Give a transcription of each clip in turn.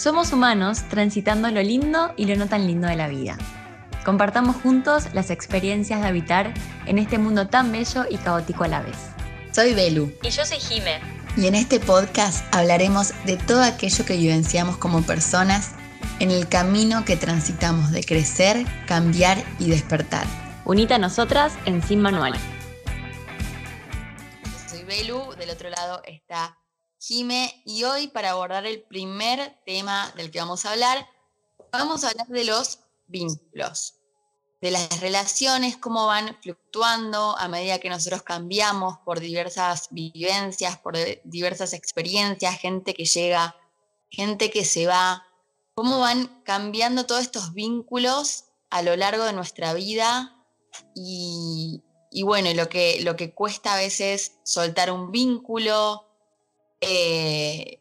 Somos humanos transitando lo lindo y lo no tan lindo de la vida. Compartamos juntos las experiencias de habitar en este mundo tan bello y caótico a la vez. Soy Belu. Y yo soy Jime. Y en este podcast hablaremos de todo aquello que vivenciamos como personas en el camino que transitamos de crecer, cambiar y despertar. Unita a nosotras en Sin Manual. Soy Belu, del otro lado está Jime, y hoy para abordar el primer tema del que vamos a hablar, vamos a hablar de los vínculos, de las relaciones, cómo van fluctuando a medida que nosotros cambiamos por diversas vivencias, por diversas experiencias, gente que llega, gente que se va, cómo van cambiando todos estos vínculos a lo largo de nuestra vida y, bueno, lo que, lo que cuesta a veces soltar un vínculo, eh,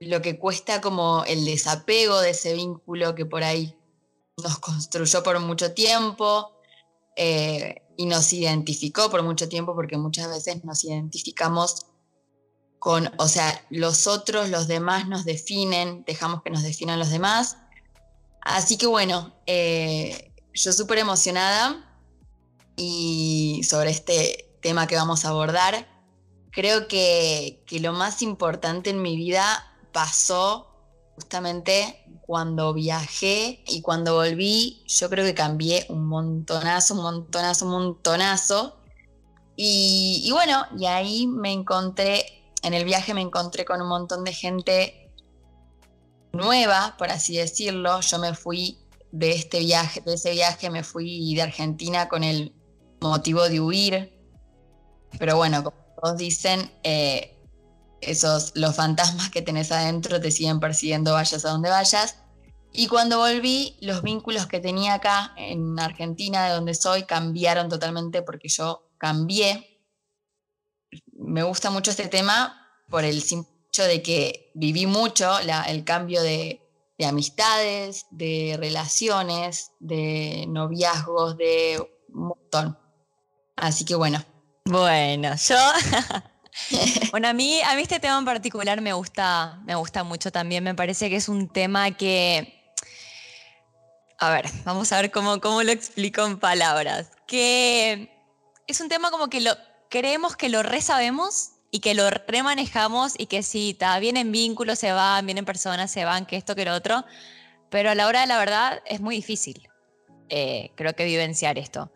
lo que cuesta como el desapego de ese vínculo que por ahí nos construyó por mucho tiempo eh, y nos identificó por mucho tiempo, porque muchas veces nos identificamos con, o sea, los otros, los demás nos definen, dejamos que nos definan los demás. Así que bueno, eh, yo súper emocionada y sobre este tema que vamos a abordar creo que, lo más importante en mi vida pasó justamente cuando viajé y cuando volví, yo creo que cambié un montonazo, un montonazo, un montonazo. Y, y, bueno, y ahí me encontré, en el viaje me encontré con un montón de gente nueva, por así decirlo. Yo me fui de este viaje, de ese viaje me fui de Argentina con el motivo de huir. Pero bueno, dicen, eh, esos, los fantasmas que tenés adentro te siguen persiguiendo vayas a donde vayas. Y cuando volví, los vínculos que tenía acá en Argentina, de donde soy, cambiaron totalmente porque yo cambié. Me gusta mucho este tema por el simple hecho de que viví mucho el cambio de, de amistades, de relaciones, de noviazgos, de un montón. Así que bueno, bueno, yo. bueno, a mí, a mí este tema en particular me gusta, me gusta mucho también. Me parece que es un tema que. A ver, vamos a ver cómo, cómo lo explico en palabras. Que es un tema como que lo creemos que lo resabemos y que lo remanejamos y que sí, está, vienen vínculos, se van, vienen personas, se van, que esto, que lo otro. Pero a la hora de la verdad es muy difícil, eh, creo que vivenciar esto.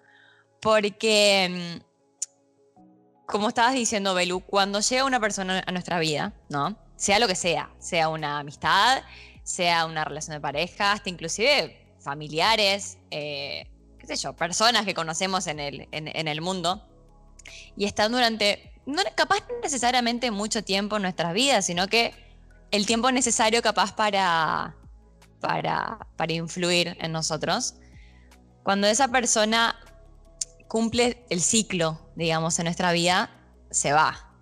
Porque mm, como estabas diciendo, Belu, cuando llega una persona a nuestra vida, ¿no? Sea lo que sea, sea una amistad, sea una relación de pareja, hasta inclusive familiares, eh, qué sé yo, personas que conocemos en el, en, el mundo, y están durante, no, capaz necesariamente mucho tiempo en nuestras vidas, sino que el tiempo necesario capaz para, para, para influir en nosotros. Cuando esa persona cumple el ciclo, digamos, en nuestra vida, se va.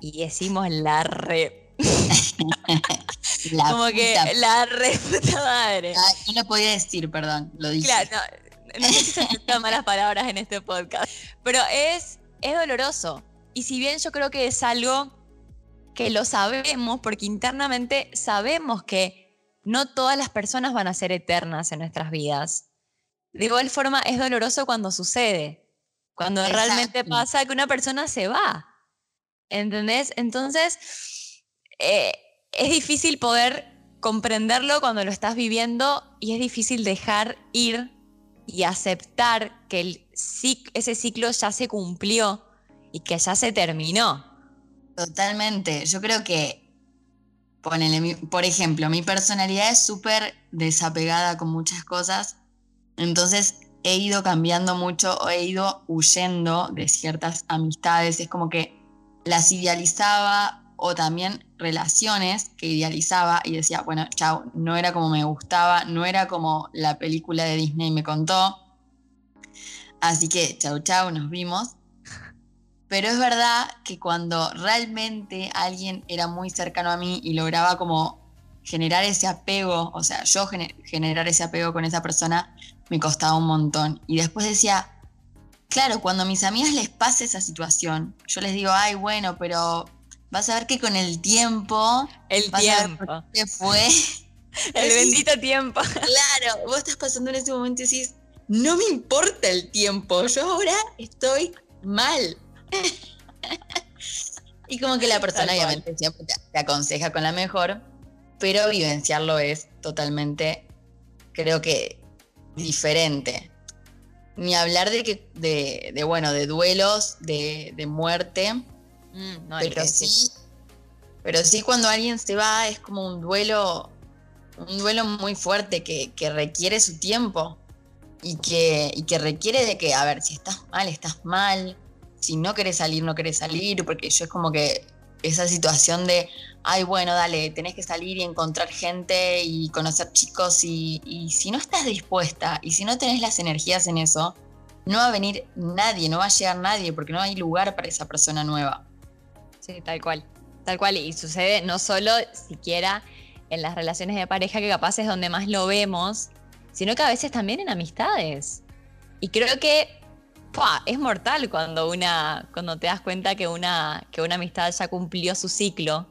Y decimos la re. Como que la re puta madre. Ah, no lo podía decir, perdón, lo dije. Claro, no, no sé si se malas palabras en este podcast, pero es, es doloroso. Y si bien yo creo que es algo que lo sabemos, porque internamente sabemos que no todas las personas van a ser eternas en nuestras vidas. De igual forma, es doloroso cuando sucede, cuando realmente pasa que una persona se va. ¿Entendés? Entonces, eh, es difícil poder comprenderlo cuando lo estás viviendo y es difícil dejar ir y aceptar que el, ese ciclo ya se cumplió y que ya se terminó. Totalmente. Yo creo que, por ejemplo, mi personalidad es súper desapegada con muchas cosas entonces he ido cambiando mucho, o he ido huyendo de ciertas amistades, es como que las idealizaba o también relaciones que idealizaba y decía, bueno, chao, no era como me gustaba, no era como la película de Disney me contó. Así que chau, chau, nos vimos. Pero es verdad que cuando realmente alguien era muy cercano a mí y lograba como generar ese apego, o sea, yo generar ese apego con esa persona, me costaba un montón. Y después decía, claro, cuando a mis amigas les pase esa situación, yo les digo, ay, bueno, pero vas a ver que con el tiempo... El tiempo. fue. el bendito tiempo. Claro, vos estás pasando en ese momento y decís, no me importa el tiempo, yo ahora estoy mal. y como que la persona obviamente siempre te aconseja con la mejor, pero vivenciarlo es totalmente, creo que, diferente. Ni hablar de que, de, bueno, de duelos, de, muerte, mm, pero sí, pero sí cuando alguien se va es como un duelo, un duelo muy fuerte que, que requiere su tiempo y que, y que requiere de que, a ver, si estás mal, estás mal, si no querés salir, no querés salir, porque yo es como que esa situación de, ay, bueno, dale, tenés que salir y encontrar gente y conocer chicos y, si no estás dispuesta y si no tenés las energías en eso, no va a venir nadie, no va a llegar nadie porque no hay lugar para esa persona nueva. Sí, tal cual, tal cual. Y sucede no solo siquiera en las relaciones de pareja, que capaz es donde más lo vemos, sino que a veces también en amistades. Y creo que es mortal cuando una cuando te das cuenta que una, que una amistad ya cumplió su ciclo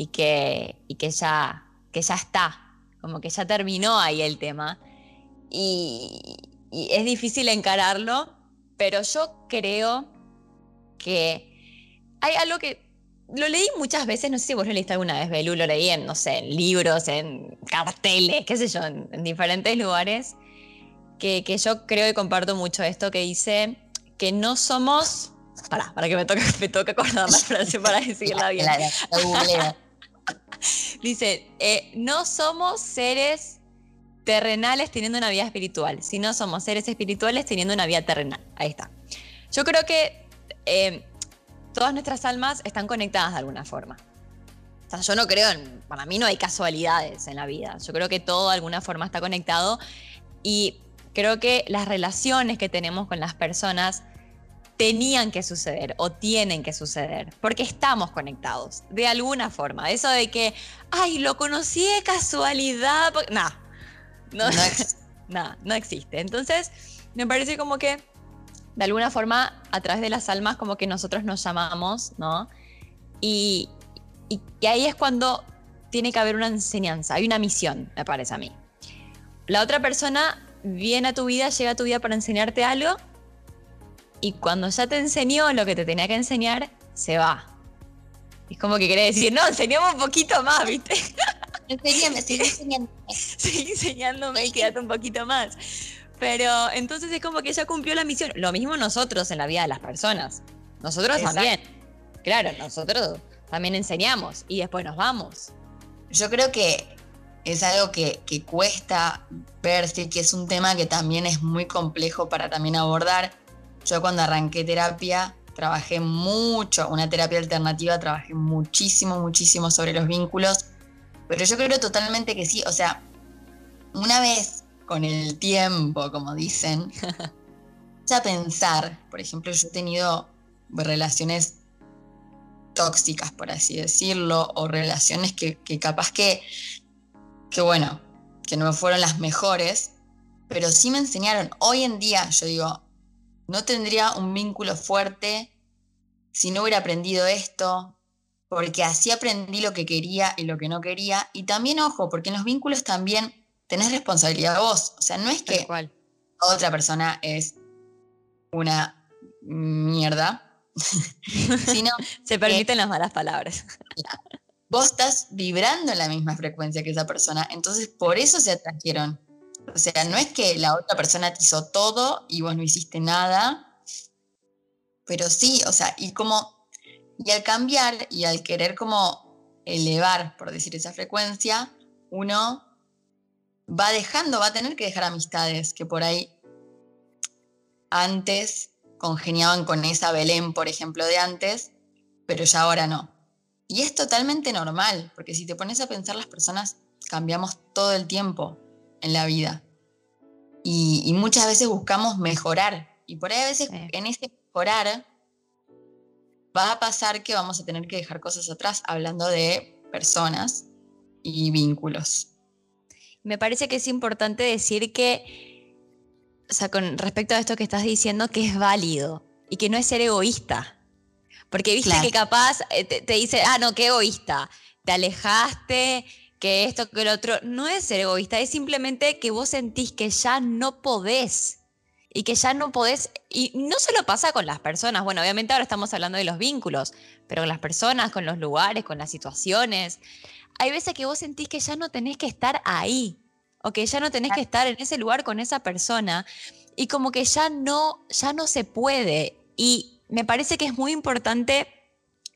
y que, y que, ya, que ya está, como que ya terminó ahí el tema. Y, es difícil encararlo, pero yo creo que hay algo que lo leí muchas veces, no sé si vos lo leíste alguna vez, Belú, lo leí en, no sé, en libros, en carteles, qué sé yo, en diferentes lugares, que, yo creo y comparto mucho esto que dice que no somos. Para, para que me toque, me toque acordar la frase para decirla bien. dice, eh, no somos seres terrenales teniendo una vida espiritual, sino somos seres espirituales teniendo una vida terrenal. Ahí está. Yo creo que eh, todas nuestras almas están conectadas de alguna forma. Yo no creo, en, para mí no hay casualidades en la vida. Yo creo que todo de alguna forma está conectado y creo que las relaciones que tenemos con las personas tenían que suceder o tienen que suceder, porque estamos conectados, de alguna forma. Eso de que, ay, lo conocí de casualidad, nah, no, no, no existe. Entonces, me parece como que, de alguna forma, a través de las almas, como que nosotros nos llamamos, ¿no? Y, y, y ahí es cuando tiene que haber una enseñanza, hay una misión, me parece a mí. La otra persona viene a tu vida, llega a tu vida para enseñarte algo y cuando ya te enseñó lo que te tenía que enseñar, se va. Es como que quiere decir, no, enseñamos un poquito más, ¿viste? Enseñame, sigue enseñándome. sigue enseñándome y quédate un poquito más. Pero entonces es como que ya cumplió la misión. Lo mismo nosotros en la vida de las personas. Nosotros también. Claro, nosotros también enseñamos y después nos vamos. Yo creo que es algo que, cuesta verse, que es un tema que también es muy complejo para también abordar. Yo cuando arranqué terapia trabajé mucho, una terapia alternativa, trabajé muchísimo, muchísimo sobre los vínculos, pero yo creo totalmente que sí, o sea, una vez con el tiempo, como dicen, ya pensar, por ejemplo, yo he tenido relaciones tóxicas, por así decirlo, o relaciones que, que capaz que que bueno, que no fueron las mejores, pero sí me enseñaron. Hoy en día, yo digo, no tendría un vínculo fuerte si no hubiera aprendido esto, porque así aprendí lo que quería y lo que no quería. Y también, ojo, porque en los vínculos también tenés responsabilidad vos. O sea, no es que otra persona es una mierda, sino... Se permiten las malas palabras vos estás vibrando en la misma frecuencia que esa persona, entonces por eso se atrajeron. O sea, no es que la otra persona te hizo todo y vos no hiciste nada, pero sí, o sea, y como, y al cambiar y al querer como elevar, por decir esa frecuencia, uno va dejando, va a tener que dejar amistades que por ahí antes congeniaban con esa Belén, por ejemplo, de antes, pero ya ahora no. Y es totalmente normal, porque si te pones a pensar, las personas cambiamos todo el tiempo en la vida. Y, muchas veces buscamos mejorar. Y por ahí a veces en ese mejorar va a pasar que vamos a tener que dejar cosas atrás, hablando de personas y vínculos. Me parece que es importante decir que, o sea, con respecto a esto que estás diciendo, que es válido y que no es ser egoísta. Porque viste que capaz eh, te, dice, ah, no, qué egoísta. Te alejaste, que esto, que el otro, no es ser egoísta, es simplemente que vos sentís que ya no podés y que ya no podés, y no solo pasa con las personas, bueno, obviamente ahora estamos hablando de los vínculos, pero con las personas, con los lugares, con las situaciones, hay veces que vos sentís que ya no tenés que estar ahí, o que ya no tenés que estar en ese lugar con esa persona, y como que ya no, ya no se puede, y me parece que es muy importante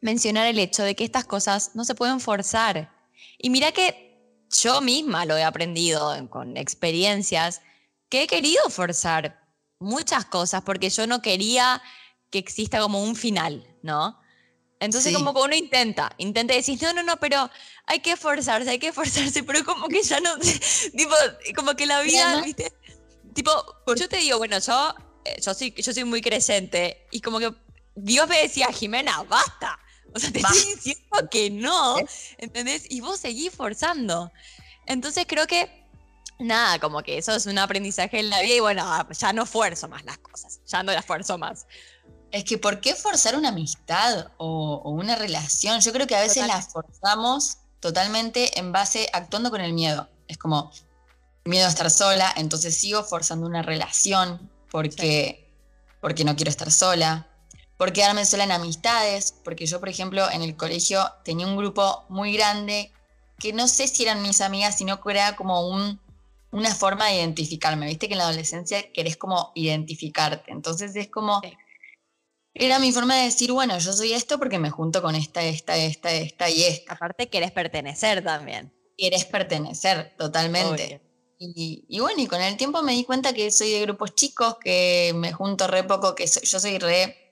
mencionar el hecho de que estas cosas no se pueden forzar. Y mira que yo misma lo he aprendido con experiencias que he querido forzar muchas cosas porque yo no quería que exista como un final, ¿no? Entonces como que uno intenta, intenta decir, no, no, no, pero hay que esforzarse, hay que esforzarse, pero como que ya no, tipo, como que la vida, ¿viste? Tipo, yo te digo, bueno, yo, eh, yo, soy, yo soy muy creyente y como que Dios me decía, Jimena, basta, o sea, te estoy diciendo que no, ¿entendés? Y vos seguís forzando. Entonces creo que, nada, como que eso es un aprendizaje en la vida y bueno, ah, ya no fuerzo más las cosas, ya no las fuerzo más. Es que ¿por qué forzar una amistad o, una relación? Yo creo que a veces las forzamos totalmente en base, actuando con el miedo. Es como, miedo a estar sola, entonces sigo forzando una relación porque, porque no quiero estar sola por quedarme sola en amistades, porque yo, por ejemplo, en el colegio tenía un grupo muy grande que no sé si eran mis amigas, sino que era como un, una forma de identificarme. Viste que en la adolescencia querés como identificarte. Entonces es como. Era mi forma de decir, bueno, yo soy esto porque me junto con esta, esta, esta, esta y esta. Aparte, querés pertenecer también. Querés pertenecer, totalmente. Y, y, bueno, y con el tiempo me di cuenta que soy de grupos chicos, que me junto re poco, que yo soy re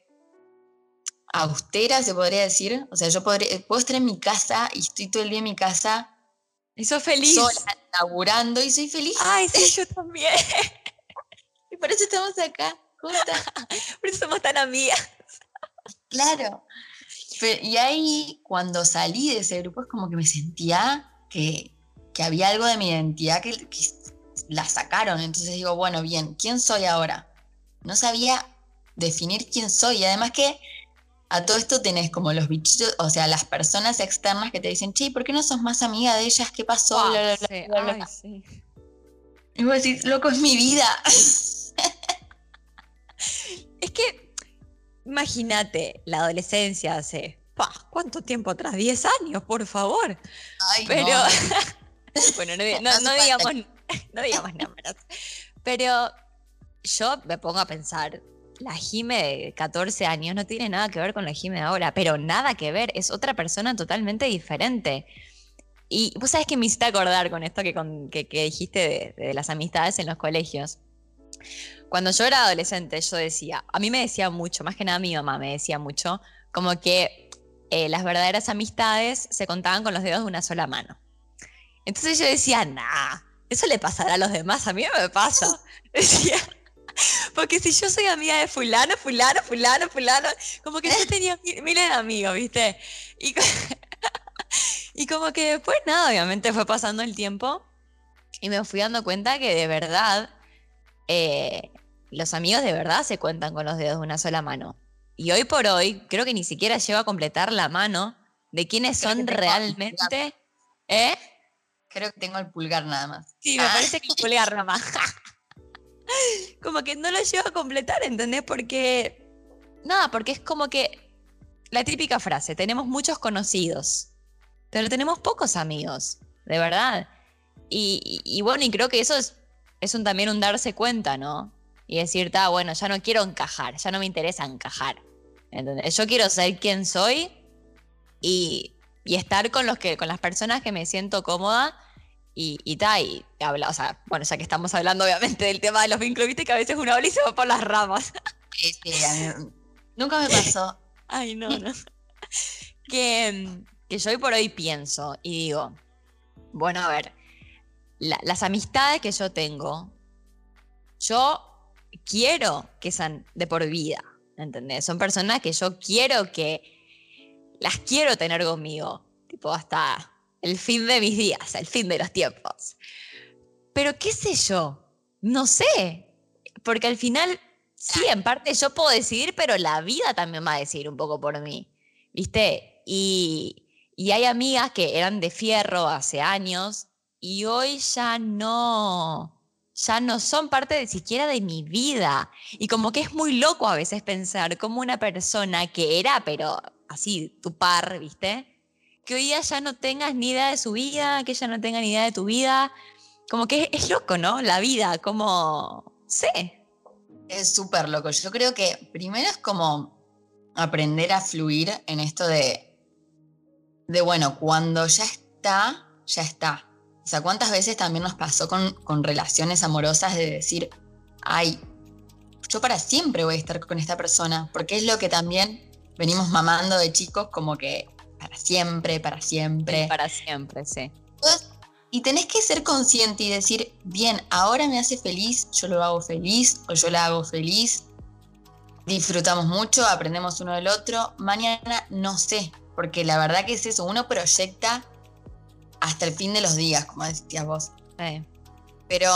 austera, se podría decir. O sea, yo podría, puedo estar en mi casa y estoy todo el día en mi casa. Y soy feliz. Sola, laburando y soy feliz. Ay, sí, yo también. y por eso estamos acá, juntas. por eso somos tan amigas. Claro. y ahí, cuando salí de ese grupo, es como que me sentía que, que había algo de mi identidad que, que la sacaron. Entonces digo, bueno, bien, ¿quién soy ahora? No sabía definir quién soy. Y además que a todo esto tenés como los bichitos, o sea, las personas externas que te dicen, che, ¿por qué no sos más amiga de ellas? ¿Qué pasó? Y vos decís, loco, es mi vida. es que, imagínate, la adolescencia hace, ¿cuánto tiempo atrás? ¿10 años, por favor? Ay, Pero, bueno, no, digamos, no digamos nombres. Pero yo me pongo a pensar, la Jime de 14 años no tiene nada que ver con la Jime de ahora, pero nada que ver, es otra persona totalmente diferente. Y vos sabés que me hiciste acordar con esto que, que, dijiste de, las amistades en los colegios. Cuando yo era adolescente, yo decía, a mí me decía mucho, más que nada mi mamá me decía mucho, como que eh, las verdaderas amistades se contaban con los dedos de una sola mano. Entonces yo decía, nah, eso le pasará a los demás, a mí no me pasa. Decía, porque si yo soy amiga de fulano, fulano, fulano, fulano, como que yo tenía miles de amigos, ¿viste? Y, y como que después nada, obviamente fue pasando el tiempo y me fui dando cuenta que de verdad eh, los amigos de verdad se cuentan con los dedos de una sola mano. Y hoy por hoy creo que ni siquiera llego a completar la mano de quiénes son realmente... ¿Eh? Creo que tengo el pulgar nada más. Sí, me parece que el pulgar nada más. como que no lo llevo a completar, ¿entendés? Porque, nada, porque es como que la típica frase, tenemos muchos conocidos, pero tenemos pocos amigos, de verdad. Y, bueno, y creo que eso es, es un, también un darse cuenta, ¿no? Y decir, ah, bueno, ya no quiero encajar, ya no me interesa encajar. ¿entendés? Yo quiero ser quien soy y, y estar con, los que, con las personas que me siento cómoda y, y, y habla, o sea, bueno, ya que estamos hablando obviamente del tema de los vínculos, viste que a veces uno habla y se va por las ramas. Sí, nunca me pasó. Ay, no, no. que, que yo hoy por hoy pienso y digo, bueno, a ver, las amistades que yo tengo, yo quiero que sean de por vida, ¿entendés? Son personas que yo quiero que las quiero tener conmigo, tipo hasta el fin de mis días, el fin de los tiempos. Pero qué sé yo, no sé, porque al final, sí, en parte yo puedo decidir, pero la vida también va a decidir un poco por mí, ¿viste? Y, Y hay amigas que eran de fierro hace años y hoy ya no, ya no son parte de siquiera de mi vida. Y como que es muy loco a veces pensar como una persona que era, pero así, tu par, ¿viste? Que hoy día ya no tengas ni idea de su vida, que ella no tenga ni idea de tu vida. Como que es, loco, ¿no? La vida, como, sé. Es súper loco. Yo creo que primero es como aprender a fluir en esto de, de, bueno, cuando ya está, ya está. O sea, ¿cuántas veces también nos pasó con, con relaciones amorosas de decir, ay, yo para siempre voy a estar con esta persona? Porque es lo que también venimos mamando de chicos, como que para siempre, para siempre. para siempre, sí. y tenés que ser consciente y decir, bien, ahora me hace feliz, yo lo hago feliz o yo la hago feliz. Disfrutamos mucho, aprendemos uno del otro. Mañana no sé, porque la verdad que es eso, uno proyecta hasta el fin de los días, como decías vos. Pero,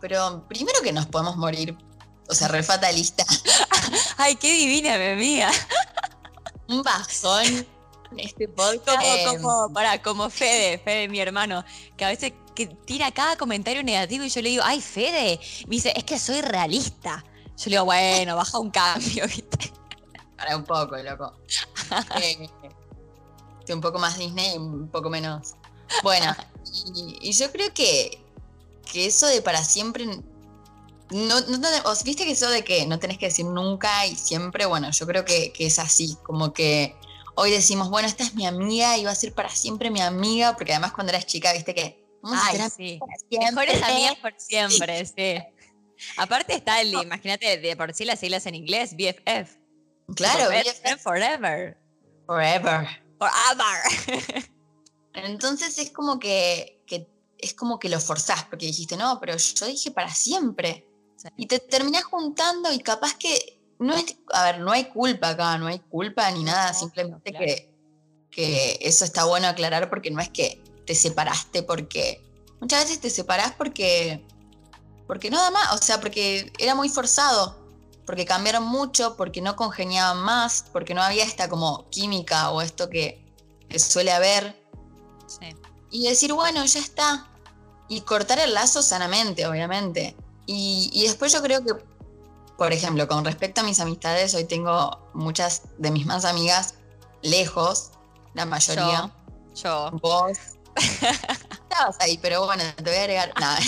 pero primero que nos podemos morir, o sea, re fatalista. Ay, qué divina, mi amiga. Un bajón este podcast. Como, para, como Fede, Fede, mi hermano, que a veces que tira cada comentario negativo y yo le digo, ay, Fede, me dice, es que soy realista. Yo le digo, bueno, baja un cambio, ¿viste? Para un poco, loco. eh, un poco más Disney, un poco menos bueno, y, yo creo que, que, eso de para siempre. No, no, viste que eso de que no tenés que decir nunca y siempre, bueno, yo creo que, es así, como que hoy decimos, bueno, esta es mi amiga y va a ser para siempre mi amiga, porque además cuando eras chica, viste que... Ay, sí. Mejores amigas por siempre, sí. Aparte está el, imagínate, de por sí las siglas en inglés, BFF. Claro, BFF forever. Forever. Forever. Entonces es como que, es como que lo forzás, porque dijiste, no, pero yo dije para siempre. Y te terminás juntando y capaz que no es, a ver, no hay culpa acá, no hay culpa ni nada, simplemente que, que eso está bueno aclarar porque no es que te separaste porque muchas veces te separás porque porque nada más, o sea, porque era muy forzado, porque cambiaron mucho, porque no congeniaban más, porque no había esta como química o esto que, que suele haber y decir, bueno, ya está. Y cortar el lazo sanamente, obviamente. Y, después yo creo que, por ejemplo, con respecto a mis amistades, hoy tengo muchas de mis más amigas lejos, la mayoría. Yo. Vos. Estabas ahí, pero bueno, te voy a agregar. Nada.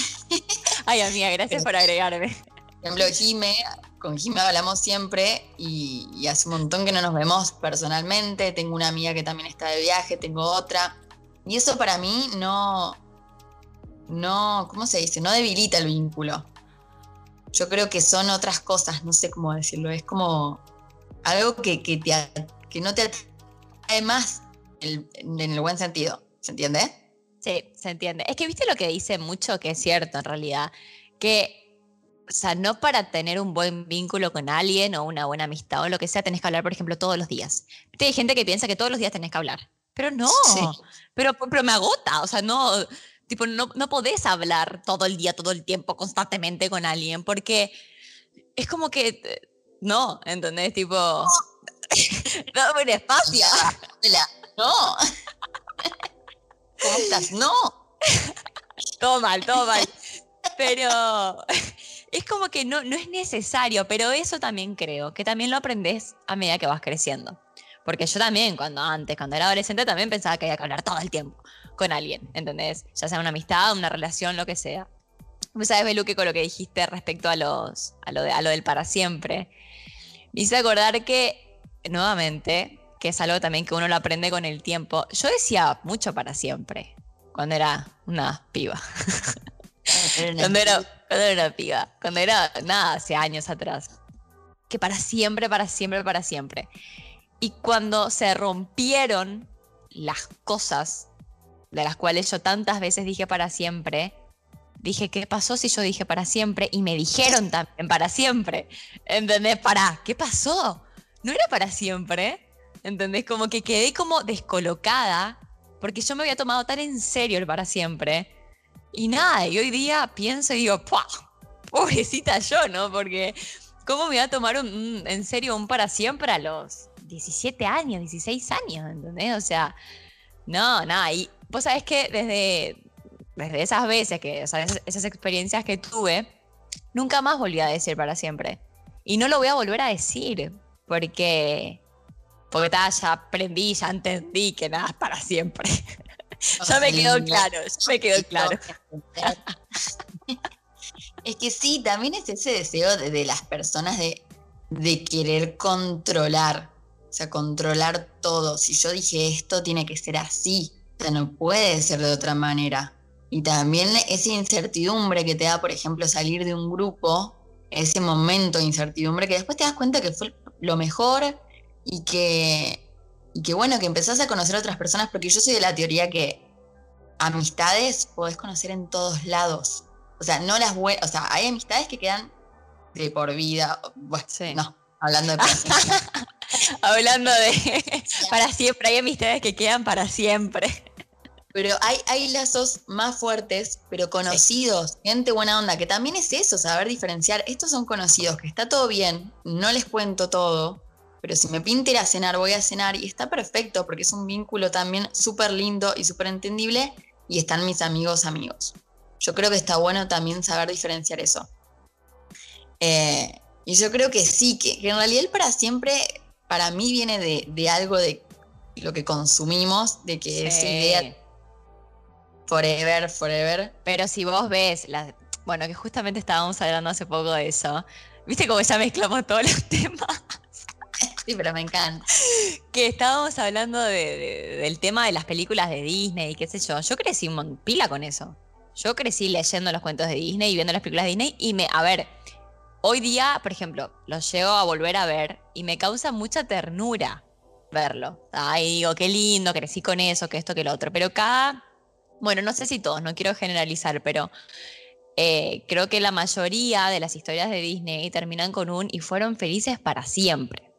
Ay, amiga, gracias por agregarme. Por ejemplo, Jime, con Jime hablamos siempre y, y, hace un montón que no nos vemos personalmente. Tengo una amiga que también está de viaje, tengo otra. Y eso para mí no, no, ¿cómo se dice? No debilita el vínculo. Yo creo que son otras cosas, no sé cómo decirlo, es como algo que, que, que no te atrae más en el buen sentido, ¿se entiende? Sí, se entiende. Es que viste lo que dice mucho, que es cierto en realidad, que, o sea, no para tener un buen vínculo con alguien o una buena amistad o lo que sea, tenés que hablar, por ejemplo, todos los días. Hay gente que piensa que todos los días tenés que hablar. Pero no, pero, pero me agota, o sea, no, tipo, no, no podés hablar todo el día, todo el tiempo, constantemente con alguien, porque es como que, no, ¿entendés? Tipo, no, no un espacio. No. ¿Cómo estás? No. todo mal, todo mal. Pero es como que no, no es necesario, pero eso también creo, que también lo aprendes a medida que vas creciendo. Porque yo también, cuando antes, cuando era adolescente, también pensaba que había que hablar todo el tiempo con alguien, ¿entendés? Ya sea una amistad, una relación, lo que sea. Sabes, Beluque, con lo que dijiste respecto a, los, a, lo, de, a lo del para siempre. Me hice acordar que, nuevamente, que es algo también que uno lo aprende con el tiempo. Yo decía mucho para siempre, cuando era una piba. cuando, era, cuando era una piba. Cuando era, nada, hace años atrás. Que para siempre, para siempre, para siempre. Y cuando se rompieron las cosas de las cuales yo tantas veces dije para siempre, dije, ¿qué pasó si yo dije para siempre? Y me dijeron también para siempre. ¿Entendés? Para, ¿qué pasó? No era para siempre. ¿Entendés? Como que quedé como descolocada porque yo me había tomado tan en serio el para siempre. Y nada, y hoy día pienso y digo, ¡pah! Pobrecita yo, ¿no? Porque ¿cómo me voy a tomar en serio un para siempre a los 17 años, 16 años, ¿entendés? O sea, No, nada, y vos sabés que desde, desde esas veces, que, o sea, esas, esas experiencias que tuve, nunca más volví a decir para siempre. Y no lo voy a volver a decir, porque, porque ta, ya aprendí, ya entendí que nada es para siempre. ya me quedó claro, ya me quedó claro. es que sí, también es ese deseo de, de las personas de, de querer controlar, o sea, controlar todo. Si yo dije esto, tiene que ser así, o sea, no puede ser de otra manera. Y también esa incertidumbre que te da, por ejemplo, salir de un grupo, ese momento de incertidumbre que después te das cuenta que fue lo mejor y que, y que bueno, que empezás a conocer a otras personas, porque yo soy de la teoría que amistades podés conocer en todos lados. O sea, no las buenas, o sea, hay amistades que quedan de por vida. Bueno, no, hablando de Hablando de para siempre, hay amistades que quedan para siempre. Pero hay, hay lazos más fuertes, pero conocidos, gente buena onda, que también es eso, saber diferenciar. Estos son conocidos, que está todo bien, no les cuento todo, pero si me pinta ir a cenar, voy a cenar y está perfecto porque es un vínculo también súper lindo y súper entendible y están mis amigos amigos. Yo creo que está bueno también saber diferenciar eso. Eh, y yo creo que sí, que, en realidad el para siempre, para mí viene de, algo de lo que consumimos, de que esa idea forever, forever. Pero si vos ves, las, bueno, que justamente estábamos hablando hace poco de eso, viste cómo ya mezclamos todos los temas. Sí, pero me encanta. Que estábamos hablando del tema de las películas de Disney y qué sé yo. Yo crecí un pila con eso. Yo crecí leyendo los cuentos de Disney y viendo las películas de Disney y me, a ver, Hoy día, por ejemplo, lo llego a volver a ver y me causa mucha ternura verlo. Ay, digo, qué lindo, crecí con eso, que esto, que lo otro. Pero cada, bueno, no sé si todos, no quiero generalizar, pero eh, creo que la mayoría de las historias de Disney terminan con un y fueron felices para siempre.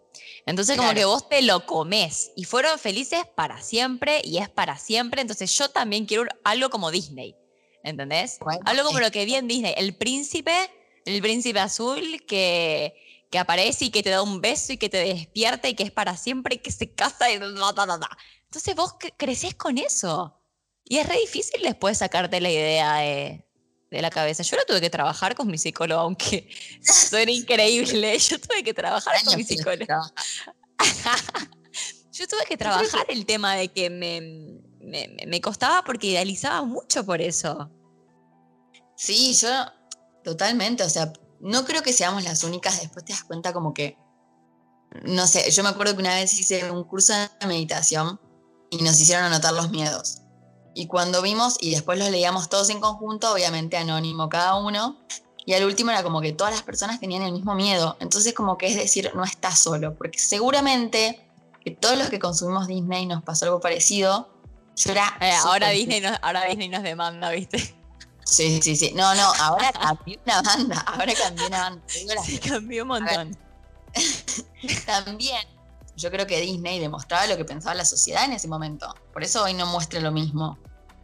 Entonces como que vos te lo comes y fueron felices para siempre y es para siempre. Entonces yo también quiero algo como Disney. ¿Entendés? algo como lo que vi en Disney. El príncipe el príncipe azul que, que aparece y que te da un beso y que te despierta y que es para siempre y que se casa y Entonces vos creces con eso. Y es re difícil después sacarte la idea de, la cabeza. Yo lo tuve que trabajar con mi psicólogo, aunque suena increíble. Yo tuve que trabajar con mi psicólogo. Yo tuve que trabajar el tema de que me, me, me costaba porque idealizaba mucho por eso. Sí, yo Totalmente, o sea, no creo que seamos las únicas, después te das cuenta como que, no sé, yo me acuerdo que una vez hice un curso de meditación y nos hicieron anotar los miedos. Y cuando vimos, y después los leíamos todos en conjunto, obviamente anónimo cada uno, y al último era como que todas las personas tenían el mismo miedo. Entonces como que es decir, no estás solo, porque seguramente que todos los que consumimos Disney nos pasó algo parecido. Yo era eh, ahora, Disney ahora Disney nos demanda, ¿viste? Sí, sí, sí. No, no, ahora cambió una banda. Ahora cambió una banda. Sí, cambió un montón. También, yo creo que Disney demostraba lo que pensaba la sociedad en ese momento. Por eso hoy no muestra lo mismo.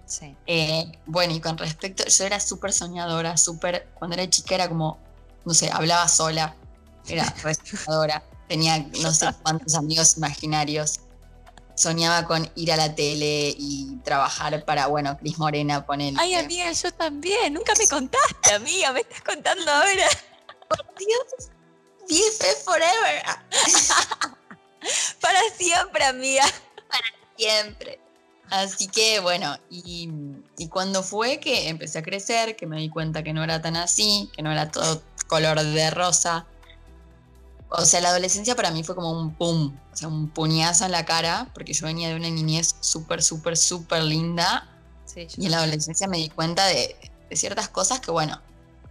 Sí. Eh, bueno, y con respecto, yo era súper soñadora, súper. Cuando era chica era como, no sé, hablaba sola, era soñadora, tenía no sé cuántos amigos imaginarios soñaba con ir a la tele y trabajar para, bueno, Cris Morena, poner. Ay, amiga, yo también. Nunca me contaste, amiga. Me estás contando ahora. Por Dios. BFF forever. para siempre, amiga. Para siempre. Así que bueno, y, y, cuando fue que empecé a crecer, que me di cuenta que no era tan así, que no era todo color de rosa, o sea, la adolescencia para mí fue como un pum, o sea, un puñazo en la cara, porque yo venía de una niñez súper, súper, súper linda. y en la adolescencia me di cuenta de, ciertas cosas que, bueno,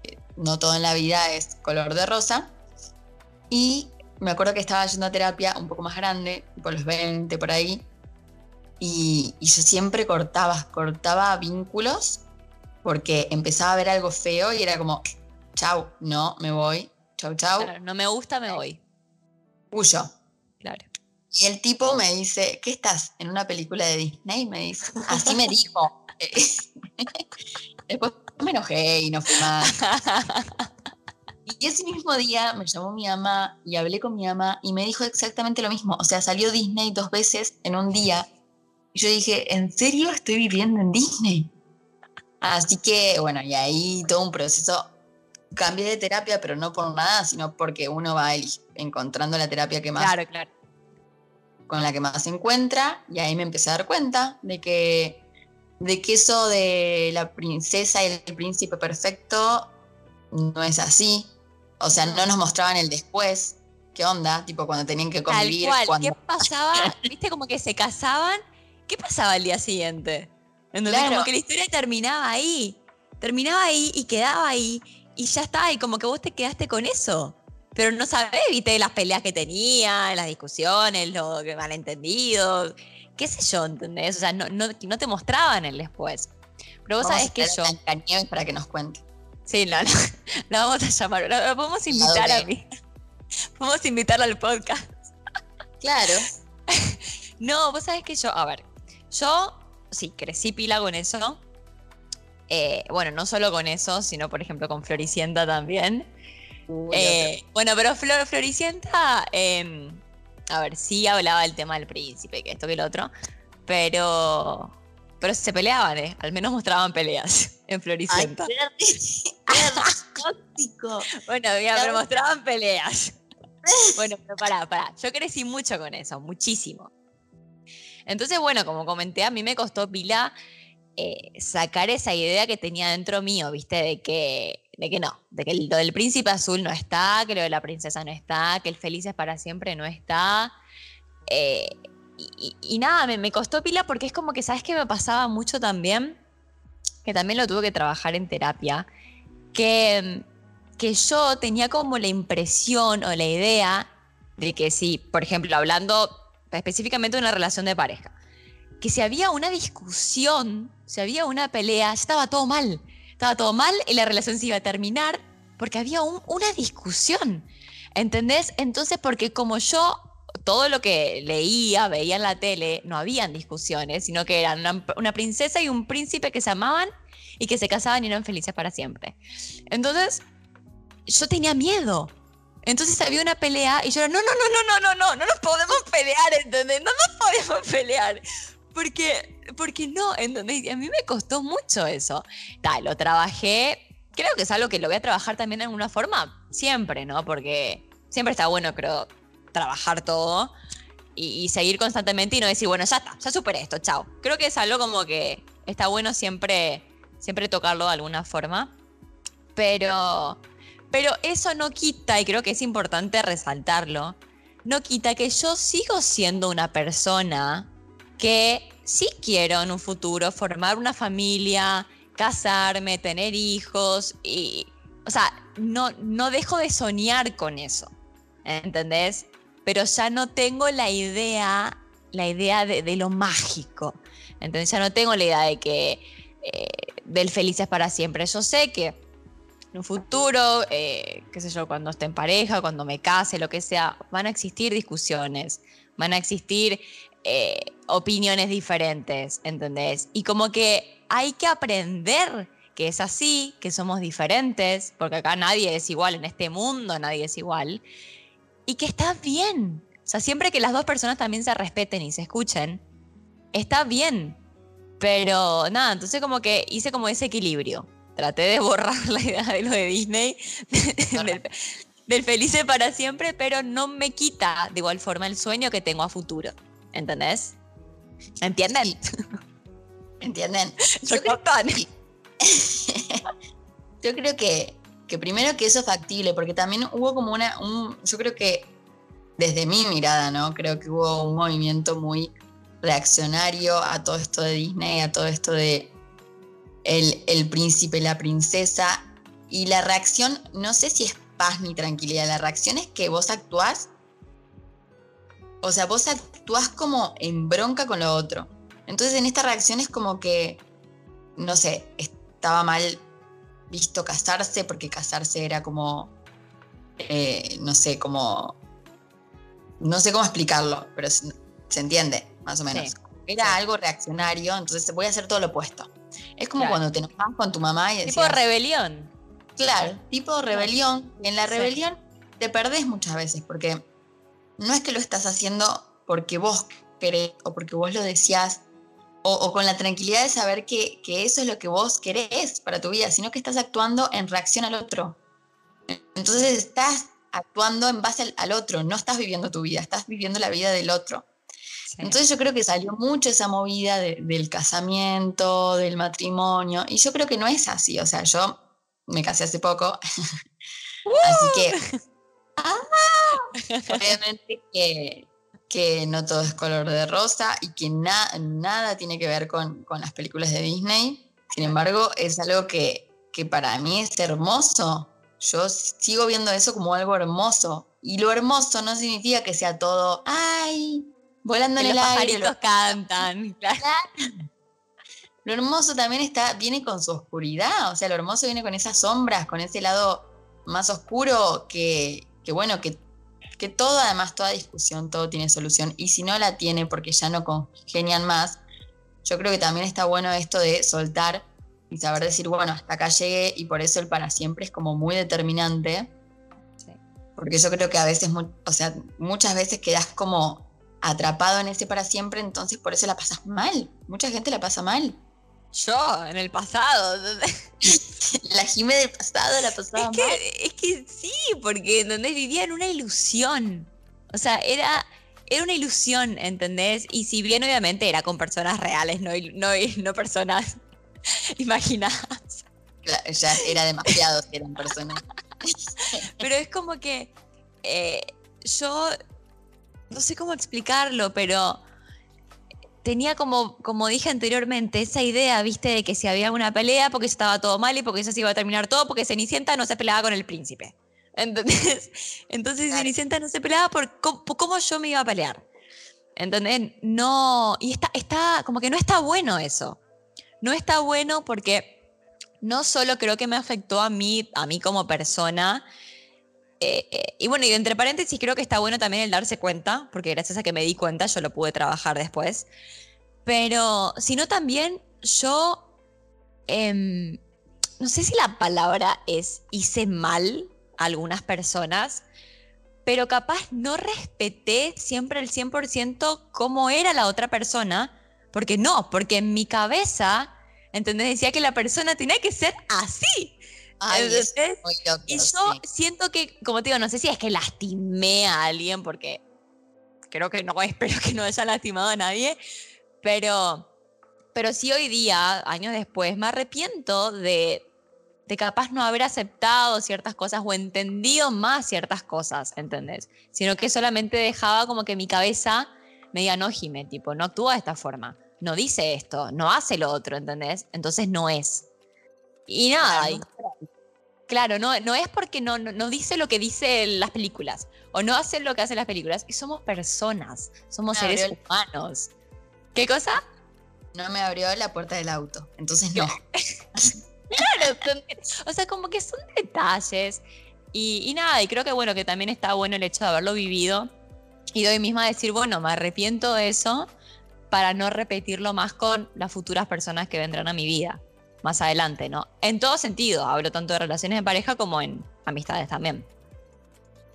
eh, no todo en la vida es color de rosa. Y me acuerdo que estaba yendo a terapia un poco más grande, por los 20, por ahí. Y, y yo siempre cortaba, cortaba vínculos porque empezaba a ver algo feo y era como, chau, no, me voy, Chau, chau. no me gusta, me voy. Huyo. Claro. Y el tipo me dice, ¿qué estás? ¿En una película de Disney? Me dice, así me dijo. Después me enojé y no fui más. Y ese mismo día me llamó mi mamá y hablé con mi mamá y me dijo exactamente lo mismo. O sea, salió Disney dos veces en un día. Y yo dije, ¿en serio estoy viviendo en Disney? Así que, bueno, y ahí todo un proceso. Cambié de terapia, pero no por nada, sino porque uno va encontrando la terapia que más. Claro, claro. Con la que más se encuentra. Y ahí me empecé a dar cuenta de que, de que eso de la princesa y el príncipe perfecto no es así. O sea, no nos mostraban el después. ¿Qué onda? Tipo, cuando tenían que convivir. ¿Qué pasaba? ¿Viste como que se casaban? ¿Qué pasaba el día siguiente? Entonces, como que la historia terminaba ahí. Terminaba ahí y quedaba ahí. Y ya está. Y como que vos te quedaste con eso. Pero no sabés, viste, las peleas que tenía, las discusiones, los malentendidos. Qué sé yo, ¿entendés? O sea, no, no, no te mostraban el después. Pero vos sabés que yo. para que nos cuente. Sí, la, vamos a llamar. La, podemos invitar a mí. Podemos invitarla al podcast. Claro. No, vos sabés que yo, a ver, yo sí, crecí pila con eso. Eh, bueno, no solo con eso, sino por ejemplo con Floricienta también. Eh, bueno, pero Flor, Floricienta, em, a ver, sí hablaba del tema del príncipe, que esto que el otro, pero pero se peleaban, ¿eh? Al menos mostraban peleas en Floricienta. bueno, mira, pero mostraban peleas. Bueno, pero pará, pará. Yo crecí mucho con eso, muchísimo. Entonces, bueno, como comenté, a mí me costó pila eh, sacar esa idea que tenía dentro mío, ¿viste? De que, de que no, de que lo del príncipe azul no está, que lo de la princesa no está, que el feliz es para siempre no está. Eh, y, nada, me, costó pila porque es como que, ¿sabes qué me pasaba mucho también? Que también lo tuve que trabajar en terapia. Que, que yo tenía como la impresión o la idea de que si, por ejemplo, hablando específicamente de una relación de pareja, que si había una discusión, si había una pelea, estaba todo mal. Estaba todo mal y la relación se iba a terminar porque había una discusión. ¿Entendés? Entonces, porque como yo todo lo que leía, veía en la tele, no habían discusiones, sino que eran una, princesa y un príncipe que se amaban y que se casaban y eran felices para siempre. Entonces, yo tenía miedo. Entonces había una pelea y yo era, no, no, no, no, no, no, no, no nos podemos pelear, ¿entendés? No nos podemos pelear. Porque, porque no, ¿entendés? Y a mí me costó mucho eso. Tal, lo trabajé, creo que es algo que lo voy a trabajar también de alguna forma, siempre, ¿no? Porque siempre está bueno, creo, trabajar todo y, seguir constantemente y no decir, bueno, ya está, ya superé esto, chao. Creo que es algo como que está bueno siempre, siempre tocarlo de alguna forma. Pero, pero eso no quita, y creo que es importante resaltarlo, no quita que yo sigo siendo una persona que sí quiero en un futuro formar una familia, casarme, tener hijos y, o sea, no, no dejo de soñar con eso, ¿entendés? pero ya no tengo la idea, la idea de, lo mágico. Entonces ya no tengo la idea de que eh, del felices para siempre. Yo sé que en un futuro, eh, qué sé yo, cuando esté en pareja, cuando me case, lo que sea, van a existir discusiones, van a existir eh, opiniones diferentes, ¿entendés? Y como que hay que aprender que es así, que somos diferentes, porque acá nadie es igual, en este mundo nadie es igual y que está bien. O sea, siempre que las dos personas también se respeten y se escuchen, está bien. Pero nada, entonces como que hice como ese equilibrio. Traté de borrar la idea de lo de Disney, del, feliz para siempre, pero no me quita de igual forma el sueño que tengo a futuro. ¿Entendés? ¿Entienden? ¿Entienden? Yo, creo, Yo creo que que primero que eso es factible, porque también hubo como una, yo creo que desde mi mirada, ¿no? Creo que hubo un movimiento muy reaccionario a todo esto de Disney, a todo esto de el, el príncipe, la princesa, y la reacción, no sé si es paz ni tranquilidad, la reacción es que vos actuás, o sea, vos actuás como en bronca con lo otro. Entonces en esta reacción es como que, no sé, estaba mal visto casarse, porque casarse era como, eh, no sé, como, no sé cómo explicarlo, pero se, entiende, más o menos. era algo reaccionario, entonces voy a hacer todo lo opuesto. Es como cuando te enojas con tu mamá y decías, Tipo de rebelión. Claro, tipo de rebelión. En la rebelión te perdés muchas veces, porque no es que lo estás haciendo porque vos querés o porque vos lo decías o, con la tranquilidad de saber que, que, eso es lo que vos querés para tu vida, sino que estás actuando en reacción al otro. Entonces estás actuando en base al, otro, no estás viviendo tu vida, estás viviendo la vida del otro. Entonces yo creo que salió mucho esa movida del casamiento, del matrimonio, y yo creo que no es así, o sea, yo me casé hace poco, así que obviamente que, que, no todo es color de rosa y que nada tiene que ver con, con, las películas de Disney, sin embargo es algo que, que para mí es hermoso, yo sigo viendo eso como algo hermoso. Y lo hermoso no significa que sea todo, ay, volando en el aire. Los cantan. Lo hermoso también está, viene con su oscuridad. O sea, lo hermoso viene con esas sombras, con ese lado más oscuro que, que bueno, que, que todo, además, toda discusión, todo tiene solución. Y si no la tiene porque ya no congenian más, yo creo que también está bueno esto de soltar y saber decir, bueno, hasta acá llegué y por eso el para siempre es como muy determinante. Porque yo creo que a veces, o sea, muchas veces quedas como atrapado en ese para siempre, entonces por eso la pasas mal. Mucha gente la pasa mal. Yo, en el pasado. la Jime del pasado la pasaba es que, mal. Es que sí, porque donde vivía en una ilusión. O sea, era, era una ilusión, ¿entendés? Y si bien obviamente era con personas reales, no, no, no personas imaginadas. Ya era demasiado si eran personas. pero es como que eh, yo no sé cómo explicarlo, pero tenía como, como dije anteriormente, esa idea, viste, de que si había una pelea porque estaba todo mal y porque eso se iba a terminar todo, porque Cenicienta no se peleaba con el príncipe. Entonces, entonces Cenicienta no se peleaba por cómo, yo me iba a pelear. ¿Entendés? No, y está, está, como que no está bueno eso no está bueno porque no solo creo que me afectó a mí, a mí como persona, eh, eh, y bueno, y entre paréntesis creo que está bueno también el darse cuenta, porque gracias a que me di cuenta yo lo pude trabajar después, pero sino también yo, em, no sé si la palabra es hice mal a algunas personas, pero capaz no respeté siempre el 100% cómo era la otra persona porque no, porque en mi cabeza, ¿entendés? Decía que la persona tenía que ser así. Y yo siento que, como te digo, no sé si es que lastimé a alguien, porque creo que no, espero que no haya lastimado a nadie, pero, pero sí hoy día, años después, me arrepiento de, de capaz no haber aceptado ciertas cosas o entendido más ciertas cosas, ¿entendés? Sino que solamente dejaba como que mi cabeza me diga, no, Jime, tipo, no actúa de esta forma, no dice esto, no hace lo otro, ¿entendés? Entonces no es. Y nada, claro, no, no es porque no, no, dice lo que dicen las películas, o no hace lo que hacen las películas, y somos personas, somos seres humanos. ¿Qué cosa? No me abrió la puerta del auto, entonces no. claro, o sea, como que son detalles. Y, y, nada, y creo que bueno, que también está bueno el hecho de haberlo vivido y de hoy misma decir, bueno, me arrepiento de eso para no repetirlo más con las futuras personas que vendrán a mi vida más adelante, ¿no? En todo sentido, hablo tanto de relaciones de pareja como en amistades también.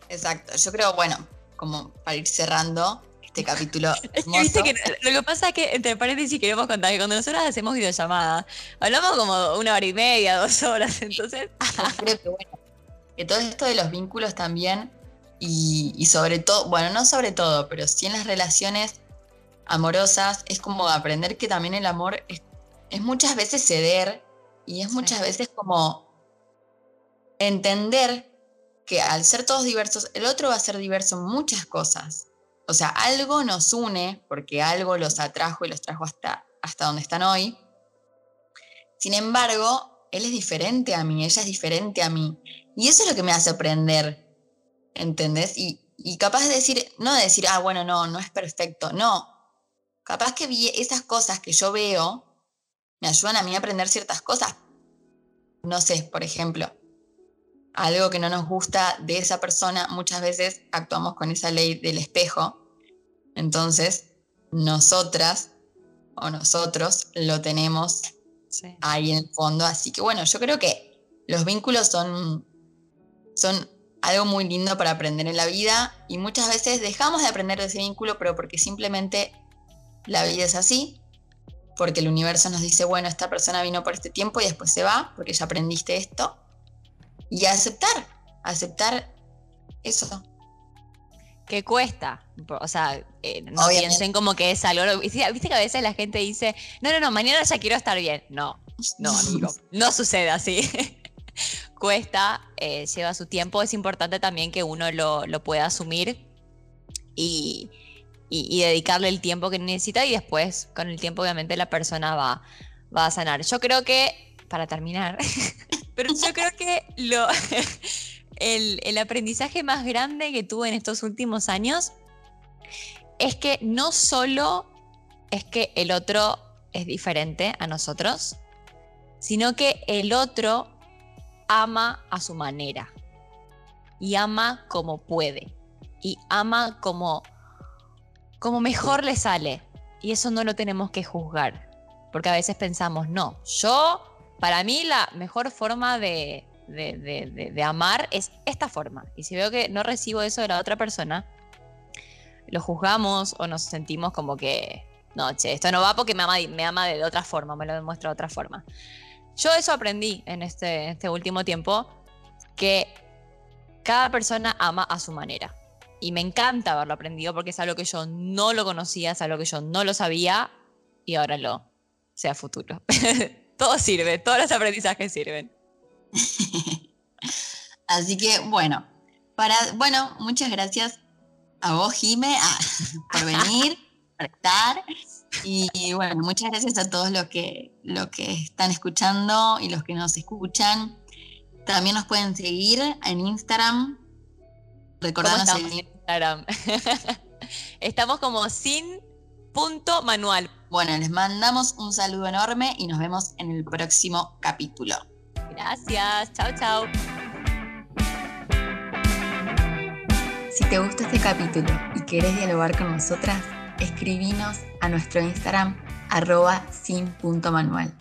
Exacto, yo creo, bueno, como para ir cerrando este capítulo. ¿Viste que lo que pasa es que, entre paréntesis, queremos contar que cuando nosotros hacemos videollamadas, hablamos como una hora y media, dos horas, entonces... creo que, bueno, que todo esto de los vínculos también y, sobre todo, bueno, no sobre todo, pero sí en las relaciones amorosas, es como aprender que también el amor es, muchas veces ceder y es muchas veces como entender que al ser todos diversos, el otro va a ser diverso en muchas cosas. O sea, algo nos une, porque algo los atrajo y los trajo hasta, hasta donde están hoy. Sin embargo, él es diferente a mí, ella es diferente a mí. Y eso es lo que me hace aprender ¿entendés? Y, capaz de decir, no de decir, ah, bueno, no, no es perfecto, no. Capaz que vi esas cosas que yo veo me ayudan a mí a aprender ciertas cosas. No sé, por ejemplo, algo que no nos gusta de esa persona, muchas veces actuamos con esa ley del espejo. Entonces, nosotras o nosotros lo tenemos ahí en el fondo. Así que bueno, yo creo que los vínculos son, son algo muy lindo para aprender en la vida y muchas veces dejamos de aprender de ese vínculo, pero porque simplemente la vida es así. Porque el universo nos dice, bueno, esta persona vino por este tiempo y después se va, porque ya aprendiste esto. Y aceptar, aceptar eso. Que cuesta. O sea, eh, no piensen como que es algo. Viste que a veces la gente dice, no, no, no, mañana ya quiero estar bien. No, no, amigo. no sucede así. cuesta, eh, lleva su tiempo. Es importante también que uno lo, lo pueda asumir y, y, dedicarle el tiempo que necesita y después con el tiempo obviamente la persona va, va a sanar. Yo creo que, para terminar, pero yo creo que lo, el, el aprendizaje más grande que tuve en estos últimos años es que no solo es que el otro es diferente a nosotros, sino que el otro ama a su manera y ama como puede y ama como como mejor le sale. Y eso no lo tenemos que juzgar. Porque a veces pensamos, no, yo, para mí la mejor forma de, de, amar es esta forma. Y si veo que no recibo eso de la otra persona, lo juzgamos o nos sentimos como que, no, che, esto no va porque me ama, me ama de otra forma, me lo demuestra de otra forma. Yo eso aprendí en este, este último tiempo, que cada persona ama a su manera y me encanta haberlo aprendido porque es algo que yo no lo conocía, es algo que yo no lo sabía y ahora lo sé a futuro. Todo sirve, todos los aprendizajes sirven. Así que bueno, para, bueno, muchas gracias a vos, Jime, por venir, por estar. Y bueno, muchas gracias a todos los que, los que están escuchando y los que nos escuchan. También nos pueden seguir en Instagram. Recordanos el Estamos como sin punto manual. Bueno, les mandamos un saludo enorme y nos vemos en el próximo capítulo. Gracias, chao, chao. Si te gustó este capítulo y querés dialogar con nosotras, escribinos a nuestro Instagram arroba sin punto manual.